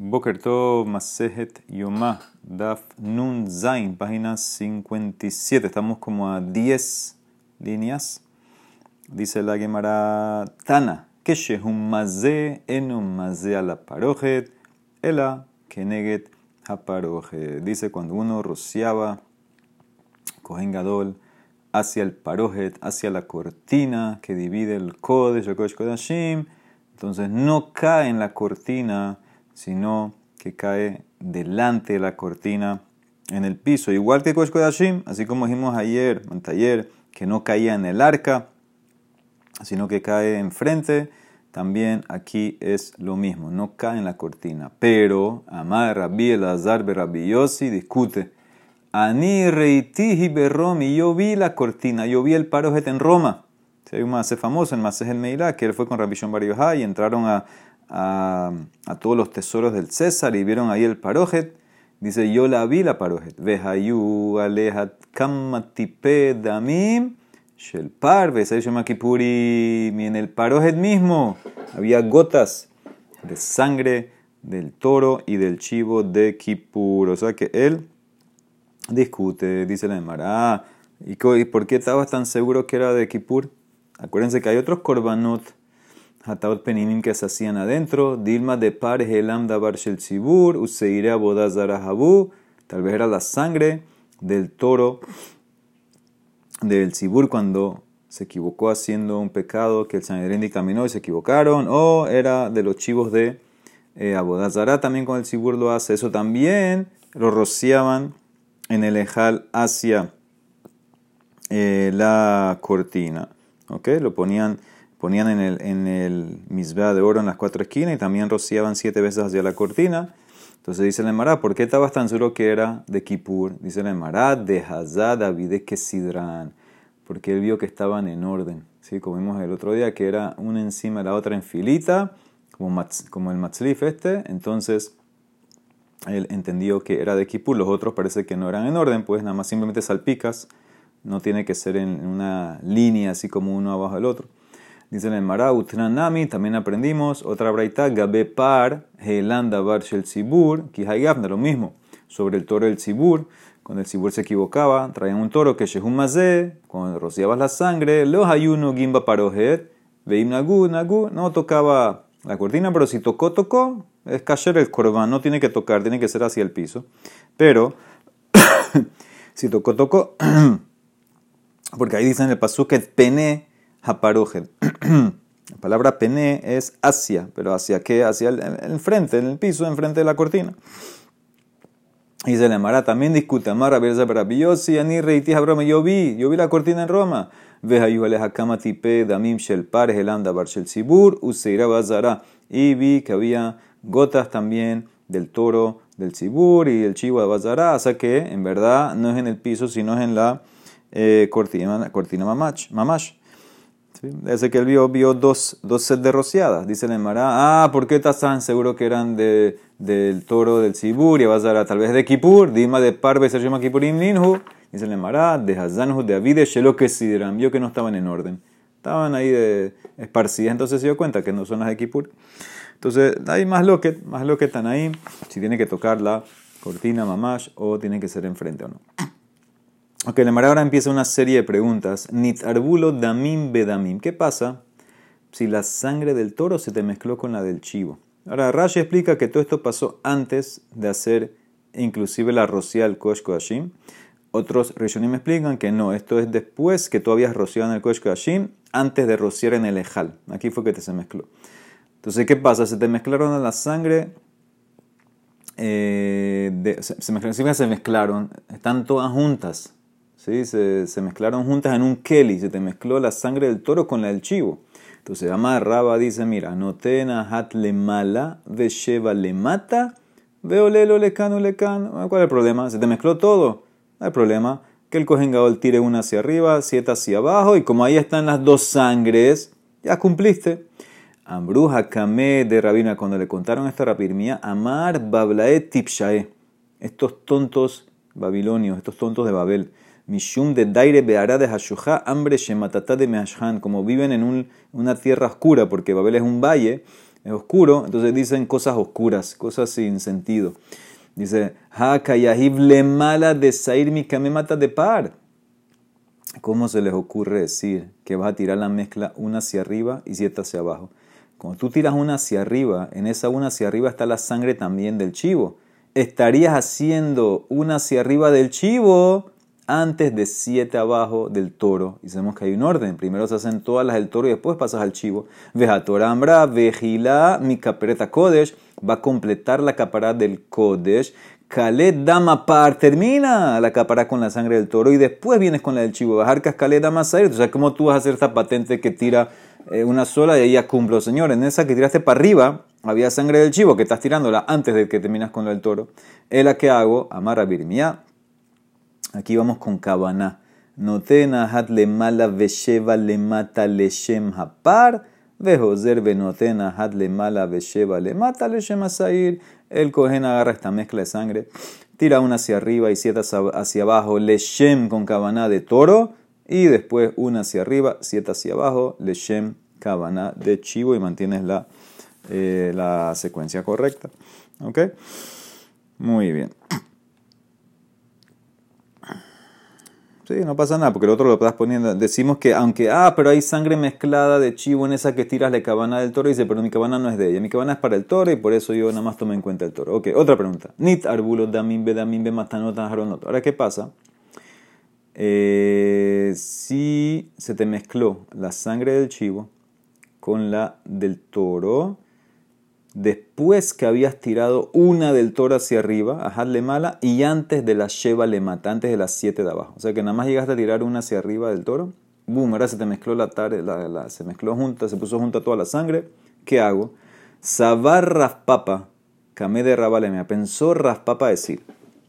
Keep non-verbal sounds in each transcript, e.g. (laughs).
Boker Tov Masejet Yomah Daf Nun Zain, página 57. Estamos como a 10 líneas. Dice la Gemara Tana, que un maze un maze a la parojet, ela keneget haparojet. Dice cuando uno rociaba Kohen Gadol hacia el parojet, hacia la cortina que divide el Kodesh, el Kodesh Kodashim, entonces no cae en la cortina sino que cae delante de la cortina en el piso. Igual que Kosh Kodashim, así como dijimos ayer, ayer, que no caía en el arca, sino que cae enfrente, también aquí es lo mismo, no cae en la cortina. Pero, Amar Rabbi Elazar Rabbi Yossi discute. Ani reitiji berromi, yo vi la cortina, yo vi el parojet en Roma. hay un más famoso, el Masej el Meilá, que él fue con Rabbi Shon Bar y entraron a a, todos los tesoros del César y vieron ahí el parojet. Dice, yo la vi la parojet. Vejayu alejat kamatipe damim shel llama Y en el parojet mismo había gotas de sangre del toro y del chivo de Kippur. O sea que él discute, dice la Emara. ¿Y por qué estabas tan seguro que era de Kippur? Acuérdense que hay otros korbanot Hataot Peninim que se hacían adentro, Dilma de Par Helam Dabar Shel Tzibur, Useire Abodazara Habu, tal vez era la sangre del toro del Tzibur cuando se equivocó haciendo un pecado que el Sanedrín dictaminó y se equivocaron, o era de los chivos de eh, Abodazara, también con el Tzibur lo hace, eso también lo rociaban en el Ejal hacia eh, la cortina, ¿ok? Lo ponían ponían en el, en de oro en las cuatro esquinas y también rociaban siete veces hacia la cortina. Entonces dice el Emara, ¿por qué estabas tan seguro que era de Kippur? Dice el Emara, de Hazad David Kesidran, porque él vio que estaban en orden. ¿sí? Como vimos el otro día, que era una encima de la otra en filita, como, como el Matzlif este. Entonces él entendió que era de Kippur, los otros parece que no eran en orden, pues nada más simplemente salpicas, no tiene que ser en una línea así como uno abajo del otro. Dice en el Mará, Utranami, también aprendimos, otra braita, Gabe Par, Helanda Bar Shel Tzibur, Kihayavna, lo mismo, sobre el toro del Tzibur, cuando el Tzibur se equivocaba, traían un toro que Shehum cuando rociabas la sangre, los ayuno Gimba Parojet, Veim Nagu, Nagu, no tocaba la cortina, pero si tocó, tocó, es kasher el corbán, no tiene que tocar, tiene que ser hacia el piso. Pero, (coughs) si tocó, tocó, (coughs) porque ahí dicen el pasuket pene, Haparojet. (clears throat) La palabra pene es hacia, pero ¿hacia qué? Hacia el, frente, en el piso, enfrente de la cortina. Y se le amará, también discute, amarra, versa maravillosa, ani reiti broma, yo vi, yo vi la cortina en Roma. Veja hakama tipe damim shel par helanda bar shel sibur, useira bazara. Y vi que había gotas también del toro del sibur y el chivo de bazara, o sea que en verdad no es en el piso, sino es en la eh, cortina, cortina mamash. mamash. Desde que él vio, vio dos, dos sets de rociadas. Dice el Emara, ah, ¿por qué tan seguro que eran de, del toro del Sibur? Y vas a tal vez de Kipur, Dima de Parve, se llama Kipurim Ninhu. Dice el Emara, de Hazanhu, de Avide, Shelo que Sidram. Vio que no estaban en orden. Estaban ahí de esparcidas, entonces se dio cuenta que no son las de Kipur. Entonces, hay más loquet, más loquet están ahí. Si tiene que tocar la cortina mamash o tiene que ser enfrente o no. Ok, la ahora empieza una serie de preguntas. Nitarbulo damim bedamim. ¿Qué pasa si la sangre del toro se te mezcló con la del chivo? Ahora, Rashi explica que todo esto pasó antes de hacer inclusive la rocía al Kosh Kodashim. Otros Rishonim explican que no, esto es después que tú habías rociado en el Kosh Kodashim, antes de rociar en el Ejal. Aquí fue que te se mezcló. Entonces, ¿qué pasa? Se te mezclaron la sangre, eh, se, mezclaron, se mezclaron, están todas juntas ¿sí? se, mezclaron juntas en un keli, se te mezcló la sangre del toro con la del chivo. Entonces Raba dice, mira, notena hat le mala, ve sheva le mata, veo lelo le cano le cano. ¿Cuál es el problema? Se te mezcló todo. No hay problema. Que el cohen tire una hacia arriba, siete hacia abajo, y como ahí están las dos sangres, ya cumpliste. Ambruja Kame de Rabina, cuando le contaron esta rapirmía, Amar Bablae Tipshae, estos tontos babilonios, estos tontos de Babel, Mishum de Daire Beara de hambre Shematata de Meashhan, como viven en una tierra oscura, porque Babel es un valle, es oscuro, entonces dicen cosas oscuras, cosas sin sentido. Dice, le mala de sair mi mata de par. ¿Cómo se les ocurre decir que vas a tirar la mezcla una hacia arriba y siete hacia abajo? Cuando tú tiras una hacia arriba, en esa una hacia arriba está la sangre también del chivo. Estarías haciendo una hacia arriba del chivo antes de siete abajo del toro. Y sabemos que hay un orden. Primero se hacen todas las del toro y después pasas al chivo. Vejatorambra, vejila, mi capereta kodesh. Va a completar la capará del kodesh. Khaled Dama Par termina la capará con la sangre del toro y después vienes con la del chivo. Bajar Khaled Dama Sair. O sea, ¿cómo tú vas a hacer esta patente que tira eh, una sola y ahí ya cumplo? Señor, en esa que tiraste para arriba había sangre del chivo que estás tirándola antes de que terminas con la del toro. Es la que hago, Amara Birmia Aquí vamos con Kabaná. Notena hat le mala vesheva le mata le shem hapar. Vejoser notena hat le mala vesheva le mata le shem asair. El cohen agarra esta mezcla de sangre, tira una hacia arriba y siete hacia abajo, le shem con cabana de toro. Y después una hacia arriba, siete hacia abajo, le shem cabana de chivo y mantienes la, eh, la secuencia correcta. ¿Ok? Muy bien. Sí, no pasa nada, porque el otro lo estás poniendo. Decimos que, aunque, ah, pero hay sangre mezclada de chivo en esa que tiras la cabana del toro, y dice, pero mi cabana no es de ella, mi cabana es para el toro y por eso yo nada más tomé en cuenta el toro. Ok, otra pregunta. Nit arbulo damim be damim be haronot. Ahora, ¿qué pasa? Eh, si se te mezcló la sangre del chivo con la del toro, después que habías tirado una del toro hacia arriba, ajadle mala, y antes de la sheva le mata, antes de las siete de abajo. O sea que nada más llegaste a tirar una hacia arriba del toro, boom, ahora se te mezcló la tarde, la, se mezcló junta, se puso junta toda la sangre. ¿Qué hago? Sabar raspapa, camé de raba le pensó raspapa decir,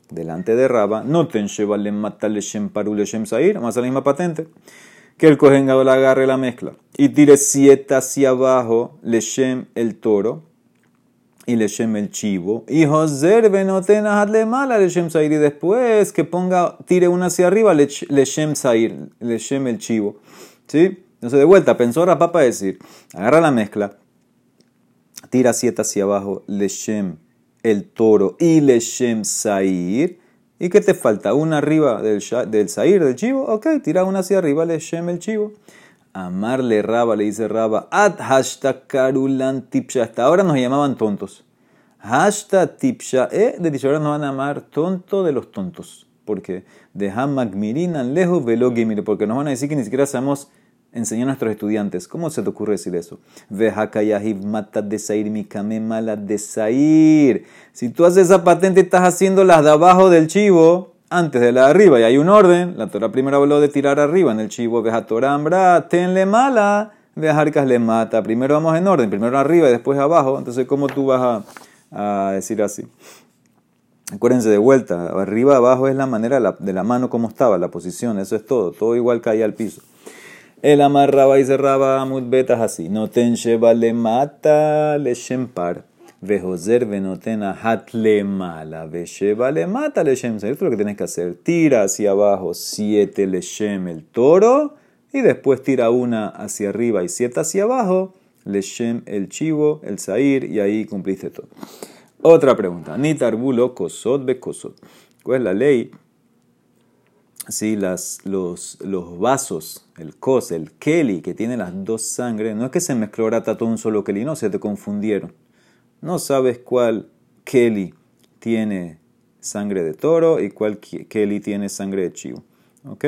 delante de raba, no ten sheva le mata le shem paru le shem sair, más la misma patente que el cohen agarre la mezcla y tire siete hacia abajo, le shem el toro, y Leshem el chivo. Y Joser benotena le mala Leshem Sair. Y después que ponga, tire una hacia arriba, Leshem Sair, Leshem el chivo. ¿Sí? Entonces de vuelta, pensó Rapapa decir, agarra la mezcla, tira siete hacia abajo, Leshem el toro y Leshem Sair. ¿Y qué te falta? Una arriba del, del Sair, del chivo. Ok, tira una hacia arriba, Leshem el chivo. Amarle Raba, le dice Raba, at hashtag karulan tipsha. Hasta ahora nos llamaban tontos. Hashtag tipsha, eh, de dicho ahora nos van a llamar tonto de los tontos. Porque de hamagmirinan lejos velo porque nos van a decir que ni siquiera sabemos enseñar a nuestros estudiantes. ¿Cómo se te ocurre decir eso? Vehakayahib mata de sair mi mala de sair. Si tú haces esa patente, estás haciendo las de abajo del chivo antes de la arriba y hay un orden, la Torah primero habló de tirar arriba en el chivo, veja Torah tenle mala, vejarcas le mata. Primero vamos en orden, primero arriba y después abajo. Entonces, ¿cómo tú vas a, decir así? Acuérdense de vuelta, arriba, abajo es la manera de la mano como estaba, la posición, eso es todo, todo igual caía al piso. El amarraba y cerraba betas así. No ten le mata le shempar. Vejoser venotena hat le mala, vesheva le mata le shem. Esto es lo que tienes que hacer. Tira hacia abajo siete le shem el toro y después tira una hacia arriba y siete hacia abajo le shem el chivo, el zair y ahí cumpliste todo. Otra pregunta. Nitarbulo kosot be kosot. ¿Cuál es la ley? Si las, los, los vasos, el kos, el keli, que tiene las dos sangres, no es que se mezcló ahora todo un solo keli, no, se te confundieron no sabes cuál Kelly tiene sangre de toro y cuál Kelly tiene sangre de chivo. ¿Ok?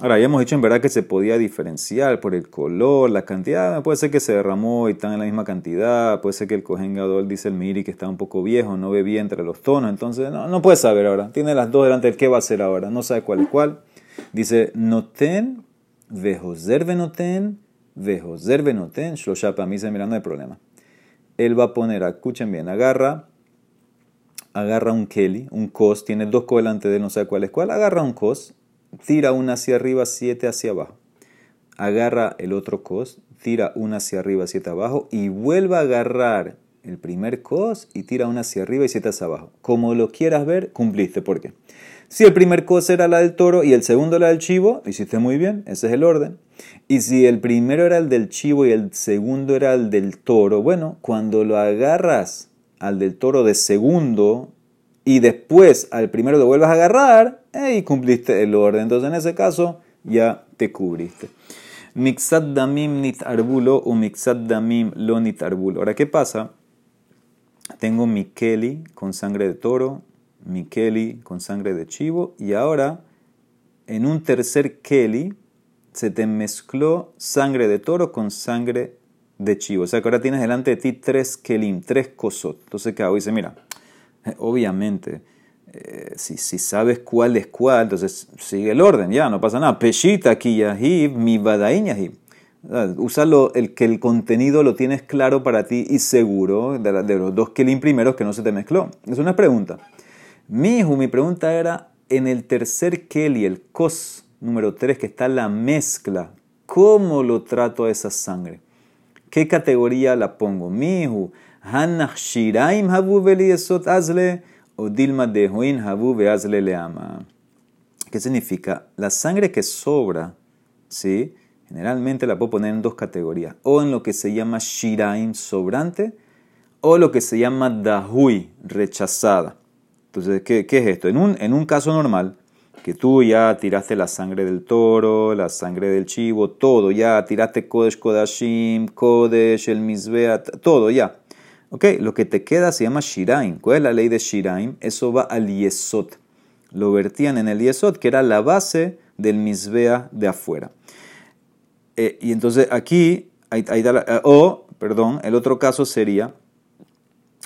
Ahora, ya hemos dicho en verdad que se podía diferenciar por el color, la cantidad. Puede ser que se derramó y están en la misma cantidad. Puede ser que el Cohen dice el Miri que está un poco viejo, no bien entre los tonos. Entonces, no, no puede saber ahora. Tiene las dos delante del qué va a hacer ahora. No sabe cuál es cuál. Dice, noten, vejoser venoten, Vejoser benoten shlosha para mí se mira no hay problema. Él va a poner, escuchen bien, agarra, agarra un keli, un cos, tiene dos cos delante de él, no sé cuál es cuál, agarra un cos, tira una hacia arriba, siete hacia abajo. Agarra el otro cos, tira una hacia arriba, siete abajo y vuelve a agarrar el primer cos y tira una hacia arriba y siete hacia abajo. Como lo quieras ver, cumpliste. ¿Por qué? Si el primer cos era la del toro y el segundo la del chivo, hiciste muy bien, ese es el orden. Y si el primero era el del chivo y el segundo era el del toro, bueno, cuando lo agarras al del toro de segundo y después al primero lo vuelvas a agarrar, y cumpliste el orden. Entonces en ese caso ya te cubriste. Mixat damim nit arbulo o mixat damim lo nit arbulo. Ahora, ¿qué pasa? Tengo mi keli con sangre de toro, mi keli con sangre de chivo y ahora en un tercer keli se te mezcló sangre de toro con sangre de chivo. O sea que ahora tienes delante de ti tres kelim, tres kosot. Entonces, ¿qué hago? Dice, mira, obviamente, eh, si, si, sabes cuál es cuál, entonces sigue el orden, ya, no pasa nada. Peshita, kiyahib, mi badain yahib. Úsalo, el que el contenido lo tienes claro para ti y seguro de, los dos kelim primeros que no se te mezcló. Es una pregunta. Mi mi pregunta era, en el tercer keli, el kos número 3, que está la mezcla, ¿cómo lo trato a esa sangre? ¿Qué categoría la pongo? Mi hijo, Hanach Shiraim Habu Azle o Dilma de Huin Habu Azle Leama. ¿Qué significa? La sangre que sobra, ¿sí? Generalmente la puedo poner en dos categorías, o en lo que se llama shiraim, sobrante, o lo que se llama dahui, rechazada. Entonces, ¿qué, es esto? En un, en un caso normal, que tú ya tiraste la sangre del toro, la sangre del chivo, todo, ya tiraste Kodesh Kodashim, Kodesh, el Mizbea, todo ya. Ok, lo que te queda se llama Shiraim. ¿Cuál es la ley de Shiraim? Eso va al Yesot. Lo vertían en el Yesot, que era la base del Mizbea de afuera. Eh, y entonces aquí, eh, o, perdón, el otro caso sería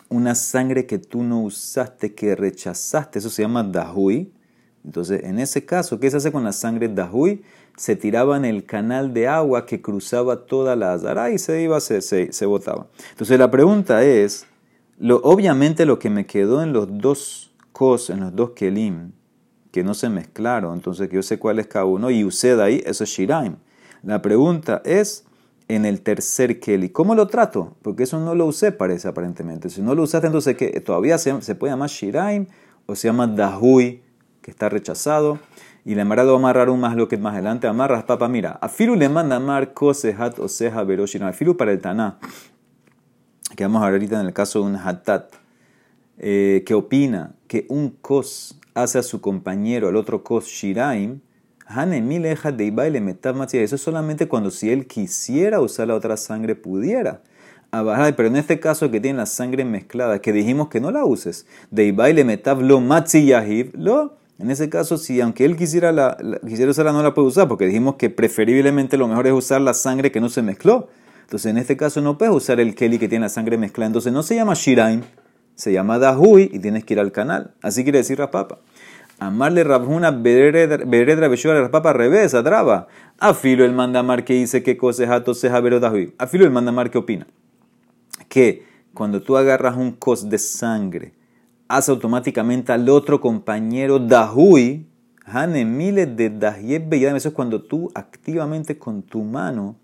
una sangre que tú no usaste, que rechazaste, eso se llama dahui. Entonces, en ese caso, ¿qué se hace con la sangre dahui? Se tiraba en el canal de agua que cruzaba toda la azara y se iba, se, se, botaba. Entonces, la pregunta es, lo, obviamente lo que me quedó en los dos kos, en los dos kelim, que no se mezclaron, entonces que yo sé cuál es cada uno, y de ahí, eso es shiraim. La pregunta es en el tercer Keli. ¿Cómo lo trato? Porque eso no lo usé, parece aparentemente. Si no lo usaste, entonces ¿qué? todavía se, puede llamar Shiraim o se llama Dahui, que está rechazado. Y le amarrado va a amarrar un más lo que más adelante. Amarras, papa, mira. Afilu le manda amar kosehat o seja veroshiram. Afilu para el taná. Que vamos a ver ahorita en el caso de un hatat. Eh, que opina que un kos hace a su compañero, al otro kos shiraim eso es solamente cuando si él quisiera usar la otra sangre pudiera. Pero en este caso que tiene la sangre mezclada, que dijimos que no la uses, de baile metav lo matzi lo. En ese caso, si aunque él quisiera, la, quisiera usarla, no la puede usar, porque dijimos que preferiblemente lo mejor es usar la sangre que no se mezcló. Entonces, en este caso, no puedes usar el keli que tiene la sangre mezclada. Entonces, no se llama shiraim, se llama dahui y tienes que ir al canal. Así quiere decir rapapa. Amarle Rabjuna Beredra Beshua Rapapa revés, atraba. Afilo el mandamar que dice que cosejato seja verodahui. Afilo el mandamar que opina. Que cuando tú agarras un cos de sangre, hace automáticamente al otro compañero dahui. Miles de dahieb Eso es cuando tú activamente con tu mano,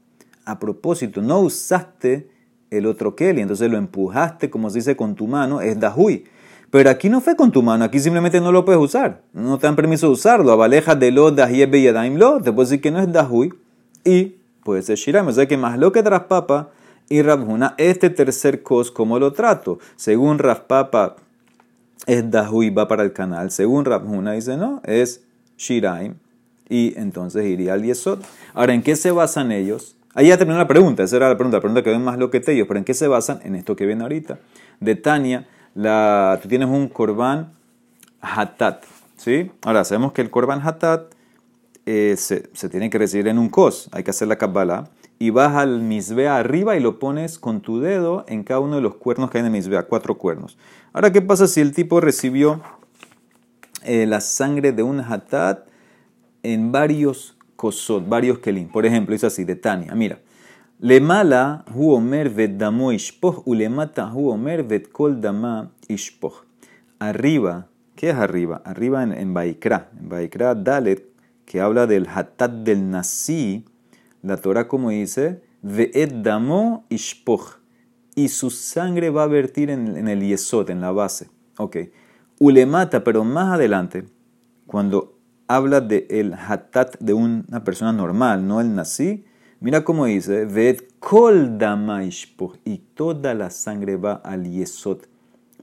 a propósito, no usaste el otro keli, entonces lo empujaste, como se dice, con tu mano, es dahui. Pero aquí no fue con tu mano, aquí simplemente no lo puedes usar. No te dan permiso de usarlo. Abaleja de lo dahiebe y lo. Te puedo decir que no es dahui y puede ser shiram. O sea que más lo que traspapa y Rabhuna, este tercer cos, ¿cómo lo trato? Según Raspapa es dahui, va para el canal. Según Rabhuna dice no, es shiraim. Y entonces iría al yesod. Ahora, ¿en qué se basan ellos? Ahí ya terminó la pregunta, esa era la pregunta, la pregunta que ven más lo que te ellos, pero ¿en qué se basan? En esto que viene ahorita. De Tania la, tú tienes un korban hatat. ¿sí? Ahora, sabemos que el korban hatat eh, se, tiene que recibir en un kos, hay que hacer la kabbalah. Y vas al misbea arriba y lo pones con tu dedo en cada uno de los cuernos que hay en el misbea, cuatro cuernos. Ahora, ¿qué pasa si el tipo recibió eh, la sangre de un hatat en varios kosot, varios kelim? Por ejemplo, es así, de Tania. Mira, le mala hu omer damo u le mata hu omer kol dama. Arriba, ¿qué es arriba? Arriba en, en Baikra, en Baikra Dalet, que habla del hatat del nasi, la Torah como dice, ve'et damo ishpoch. y su sangre va a vertir en, el yesot, en la base. Ok. Ulemata, pero más adelante, cuando habla del el hatat de una persona normal, no el nací, mira cómo dice, ved kol y toda la sangre va al yesot.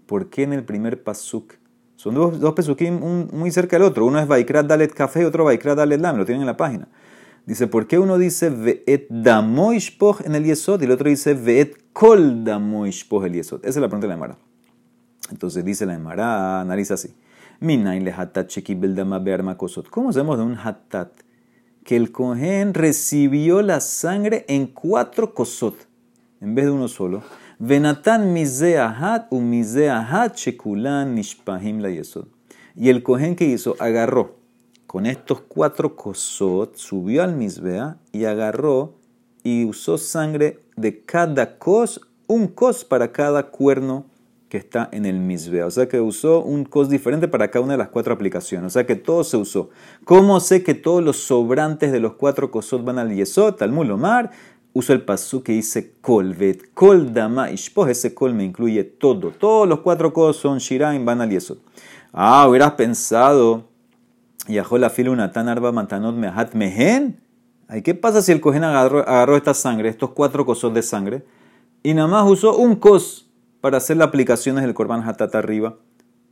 ¿Por qué en el primer pasuk? Son dos, dos muy cerca del otro. Uno es Vaikrat Dalet Café y otro Vaikrat Dalet Lam. Lo tienen en la página. Dice, ¿por qué uno dice Ve'et Damoishpoch en el Yesod y el otro dice Ve'et Kol Damoishpoch el Yesod? Esa es la pregunta de la Emara. Entonces dice la Emara, analiza así. Minain le hatat kosot. ¿Cómo sabemos de un hatat? Que el cohen recibió la sangre en cuatro kosot, en vez de uno solo. Venatan mizeahat u mizeahat shekulan nishpahim la yesod. Y el cohen que hizo, agarró con estos cuatro kosot, subió al misbea y agarró y usó sangre de cada kos, un kos para cada cuerno que está en el misbea. O sea que usó un cos diferente para cada una de las cuatro aplicaciones. O sea que todo se usó. ¿Cómo sé que todos los sobrantes de los cuatro kosot van al yesot, al mulomar? uso el pasú que dice kolvet, kol dama ishpoh, ese kol me incluye todo. Todos los cuatro cosas son shiraim, van al yesod. Ah, hubieras pensado, yahol la fila una tan arba matanot mehat mehen. ¿Qué pasa si el cohen agarró, esta sangre, estos cuatro cosos de sangre, y nada más usó un cos para hacer las aplicaciones del korban hatat arriba?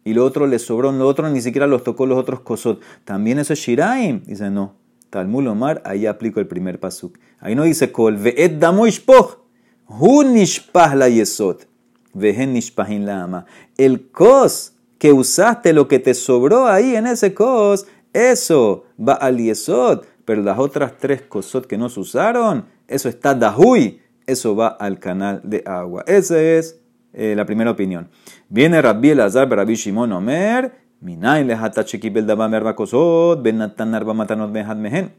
Y lo otro le sobró, lo otro ni siquiera los tocó los otros cosot. También eso es shiraim. Dice, no. Talmud Omar, ahí aplico el primer pasuk. Ahí no dice kol, ve'et damo ishpoch, hu nishpah la yesot, ve'hen nishpahin la ama. El kos que usaste, lo que te sobró ahí en ese kos, eso va al yesod, pero las otras tres cosot que no se usaron, eso está dahui, eso va al canal de agua. Esa es eh, la primera opinión. Viene Rabbi Elazar, Rabbi Shimon Omer, Minain lehatat shekibel davam erba kosot, ben natan arba matanot behad mehen.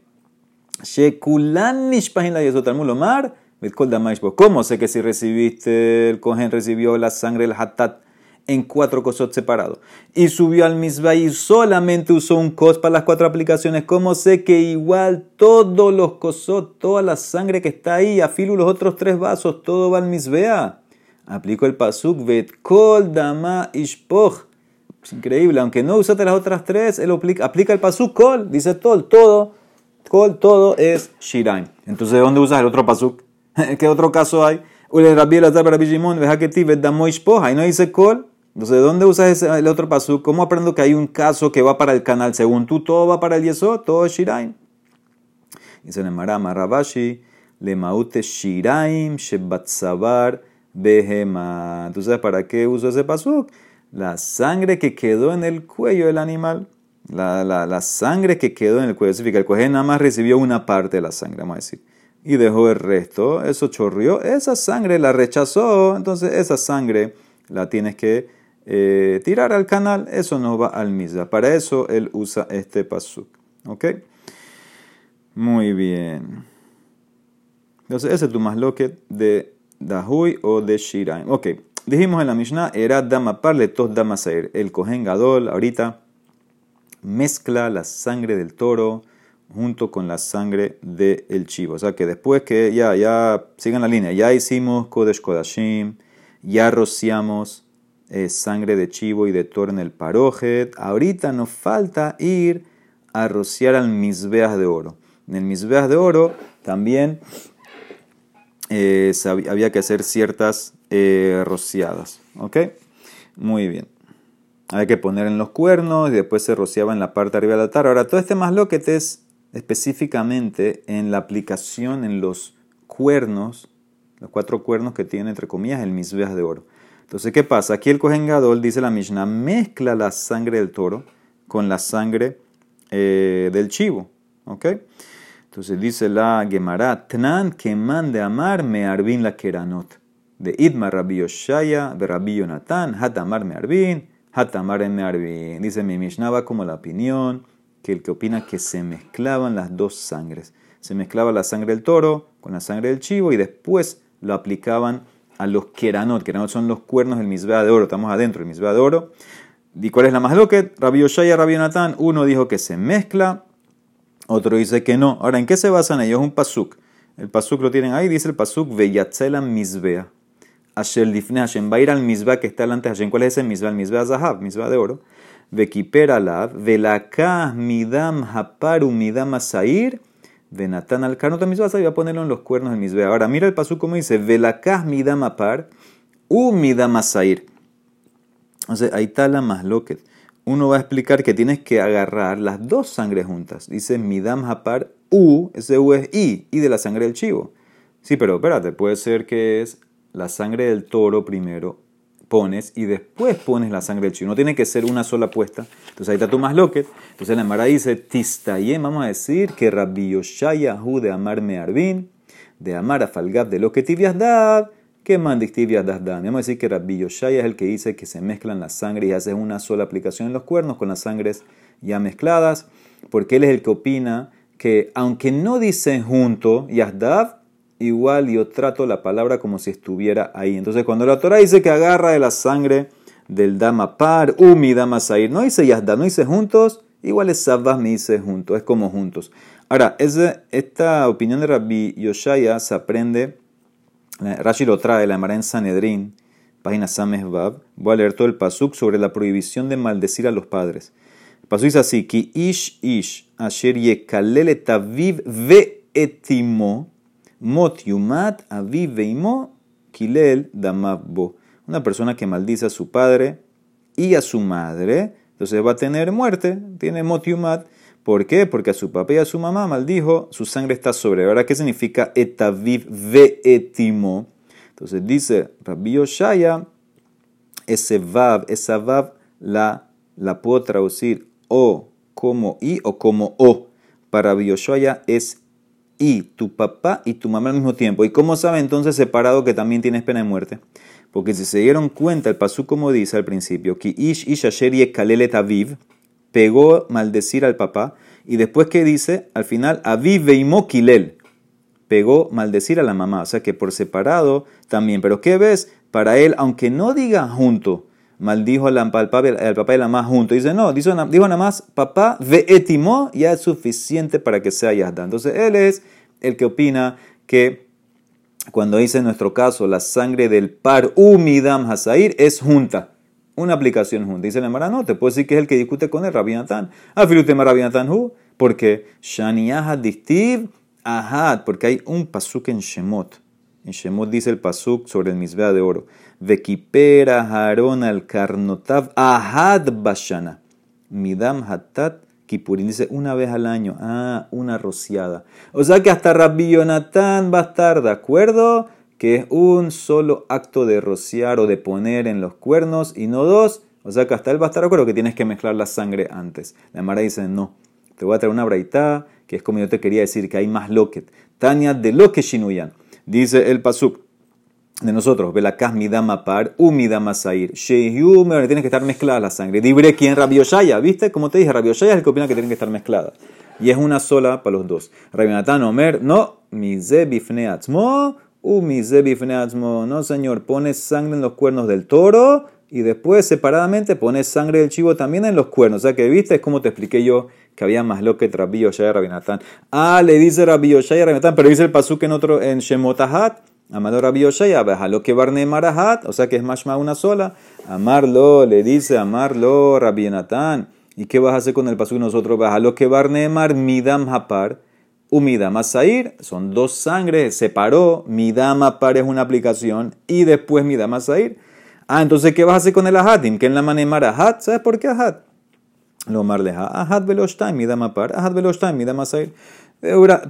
Shekulan nishpahin la yesod almul omar, bet kol ¿Cómo sé que si recibiste el cohen, recibió la sangre, el hatat? En cuatro cosot separados? Y subió al misbah y solamente usó un cos para las cuatro aplicaciones. ¿Cómo sé que igual todos los cosot, toda la sangre que está ahí, afilo los otros tres vasos, todo va al misbea? Aplico el pasuk, vet kol dama ishpoch increíble, aunque no usaste las otras tres, él aplica, el pasuk kol, dice todo, todo, kol, todo es shiraim. Entonces, ¿de dónde usas el otro pasuk? (laughs) ¿Qué otro caso hay? Ule Rabbi Elazar Rabbi Shimon, veja que tibe y no dice kol. Entonces, ¿de dónde usas el otro pasuk? ¿Cómo aprendo que hay un caso que va para el canal? Según tú, todo va para el yeso, todo es shiraim. Dice el Marama Rabashi, le maute shiraim shebatzabar behema. Entonces, ¿para qué uso ese pasuk? la sangre que quedó en el cuello del animal, la, la, la sangre que quedó en el cuello, significa el cojín nada más recibió una parte de la sangre, vamos a decir, y dejó el resto, eso chorrió, esa sangre la rechazó, entonces esa sangre la tienes que eh, tirar al canal, eso no va al misa, para eso él usa este pasuk, ¿ok? Muy bien. Entonces ese es tu masloquet de Dahui o de Shiraim. Ok. Dijimos en la Mishnah, era dama parle tos dama sair. El Kohen Gadol ahorita mezcla la sangre del toro junto con la sangre del chivo. O sea que después que ya, ya, sigan la línea, ya hicimos Kodesh Kodashim, ya rociamos eh, sangre de chivo y de toro en el parojet, ahorita nos falta ir a rociar al misbeas de oro. En el misbeas de oro también eh, había que hacer ciertas eh, rociadas. ¿Ok? Muy bien. Hay que poner en los cuernos y después se rociaba en la parte arriba del altar. Ahora, todo este más lo que te es específicamente en la aplicación en los cuernos, los cuatro cuernos que tiene, entre comillas, el misbeas de oro. Entonces, ¿qué pasa? Aquí el Kohen Gadol, dice la Mishnah, mezcla la sangre del toro con la sangre eh, del chivo. ¿Ok? Entonces dice la Gemara, Tnan que mande amar me arbin la keranot. De Idma Rabbi Yoshaya, de Rabbi Yonatan, Hatamar me arbin, Hatamar me arbin. Dice mi Mishnah va como la opinión que el que opina que se mezclaban las dos sangres. Se mezclaba la sangre del toro con la sangre del chivo y después lo aplicaban a los keranot. Keranot son los cuernos del misbea de oro. Estamos adentro del misbea de oro. ¿Y cuál es la más loca? Rabbi Yoshaya, Rabbi Yonatan. Uno dijo que se mezcla otro dice que no. Ahora, ¿en qué se basan ellos? Un pasuk. El pasuk lo tienen ahí, dice el pasuk, Veyatzela misbea. Asher Lifne Hashem, va a ir al misba que está delante de Hashem. ¿Cuál es ese misba? El misba Zahab, misba de oro. Vekiper alav, velakah midam haparu midam asair, venatan al carno también va a ponerlo en los cuernos del misbe. Ahora mira el pasú como dice, velakah midam apar, u midam asair. Entonces ahí está la masloquet. Uno va a explicar que tienes que agarrar las dos sangres juntas. Dice midam hapar u, ese u es i, y de la sangre del chivo. Sí, pero espérate, puede ser que es la sangre del toro primero, pones y después pones la sangre del chivo. No tiene que ser una sola puesta. Entonces ahí está tu más loquet. Entonces la Mara dice, Tistayem, vamos a decir que Rabbi Yoshaya hu de amar mearbin, de amar a falgab de lo que tibias dad, que mandis tibias dad. Vamos a decir que Rabbi Yoshaya es el que dice que se mezclan las sangres y hace una sola aplicación en los cuernos con las sangres ya mezcladas, porque él es el que opina que aunque no dicen junto, Yazdad, igual yo trato la palabra como si estuviera ahí. Entonces, cuando la Torah dice que agarra de la sangre del dama par, umi dama sair, no dice Yazdad, no dice juntos, igual es Sabas me dice juntos, es como juntos. Ahora, esta opinión de Rabbi Yoshaya se aprende, eh, Rashi lo trae, la Emara en Sanedrin, página Sames Bab. Voy a leer todo el pasuk sobre la prohibición de maldecir a los padres. El pasuk dice así: Ki ish ish asher yekalele taviv ve etimo mot yumat veimo kilel damabbo. Una persona que maldice a su padre y a su madre, entonces va a tener muerte, tiene mot yumat. ¿Por qué? Porque a su papá y a su mamá maldijo, su sangre está sobre. Ahora, ¿qué significa etaviv ve etimo? Entonces dice Rabbi Yoshaya, ese vav, esa vav la, la puedo traducir o como i o como o. Para Yoshaya es y tu papá y tu mamá al mismo tiempo. ¿Y cómo sabe entonces separado que también tienes pena de muerte? Porque si se dieron cuenta, el pasú como dice al principio, que ish ish asher kalelet aviv, pegó maldecir al papá, y después que dice, al final, aviv veimó kilel, pegó maldecir a la mamá. O sea que por separado también. Pero ¿qué ves? Para él, aunque no diga junto, maldijo al, papá, al papá y la mamá junto. Dice, no, dijo, nada más, papá ve etimo, ya es suficiente para que sea Yazda. Entonces él es el que opina que cuando dice en nuestro caso la sangre del par umidam hasair es junta. Una aplicación junta. Dice la Mara, no, te decir que es el que discute con el Rabinatán. Afilutema Rabinatán hu, porque Shaniyahat distiv ahad, porque hay un pasuk en Shemot. En Shemot dice el pasuk sobre el misbea de oro. Vekipera Harón al Karnotav Ahad Bashana. Midam Hatat Kipurin dice una vez al año. Ah, una rociada. O sea que hasta Rabbi Yonatán va a estar de acuerdo que es un solo acto de rociar o de poner en los cuernos y no dos. O sea que hasta él va a estar de acuerdo que tienes que mezclar la sangre antes. La Mara dice no. Te voy a traer una braita que es como yo te quería decir que hay más loquet. Tania de lo que shinuyan. Dice el pasuk de nosotros, Belakaz midama par, umidama sair, sheyume, tiene que estar mezclada la sangre. Dibre quien Rabioshaya, ¿viste? Como te dije, Rabioshaya es el que opina que tienen que estar mezcladas. Y es una sola para los dos. Rabinatán Omer, no, mize bifne atzmo, umize bifne atzmo. No, señor, pones sangre en los cuernos del toro y después separadamente pones sangre del chivo también en los cuernos. O sea que, ¿viste? Es como te expliqué yo que había más lo que Rabbi Yoshaya y Rabinatán. Ah, le dice Rabbi Yoshaya y Rabinatán, pero dice el pasuk en otro, en Shemotahat, Amado Rabbi Yoshaya, lo que Barne Marahat, o sea que es mashma una sola. Amarlo, le dice amarlo Rabbi Natán. ¿Y qué vas a hacer con el pasú nosotros? lo que Barne Mar Midam Hapar, Umidam Asair, son dos sangres, separó. Midam Hapar es una aplicación y después Midam Asair. Ah, entonces ¿qué vas a hacer con el Ahatim? Que en la mane Marahat, ¿sabes por qué Ahat? Lo marleja, Ahat Veloshtaim, Midam Hapar, Ahat Veloshtaim, Midam Asair.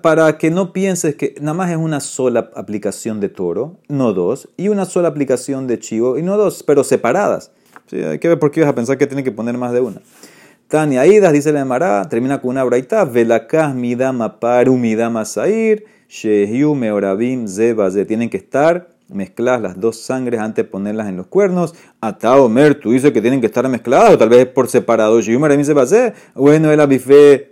Para que no pienses que nada más es una sola aplicación de toro, no dos, y una sola aplicación de chivo, y no dos, pero separadas. hay que ver por qué vas a pensar que tiene que poner más de una. Tania Idas, dice la Emara, termina con una braita, velakah midama paru midama sair, shehiu meorabim zeba, tienen que estar mezclas las dos sangres antes de ponerlas en los cuernos. Atao Mer, tú dices que tienen que estar mezcladas, o tal vez por separado. Bueno, el abife,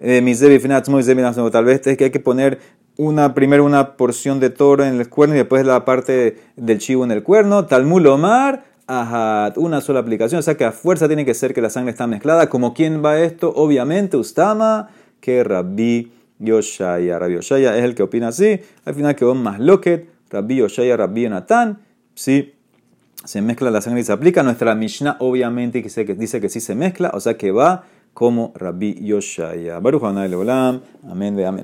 tal vez es que hay que poner una, primero una porción de toro en el cuerno y después la parte del chivo en el cuerno. Talmud Omar, ajat, una sola aplicación. O sea que a fuerza tiene que ser que la sangre está mezclada. Como quién va esto, obviamente, Ustama, que Rabbi Yoshaya. Rabbi Yoshaya es el que opina así. Al final quedó más loquet Rabbi Oshaya, Rabbi Natán, sí, se mezcla la sangre y se aplica. Nuestra Mishnah obviamente dice que, dice que sí se mezcla, o sea que va como Rabbi Yoshaya. Baruch amén de amén.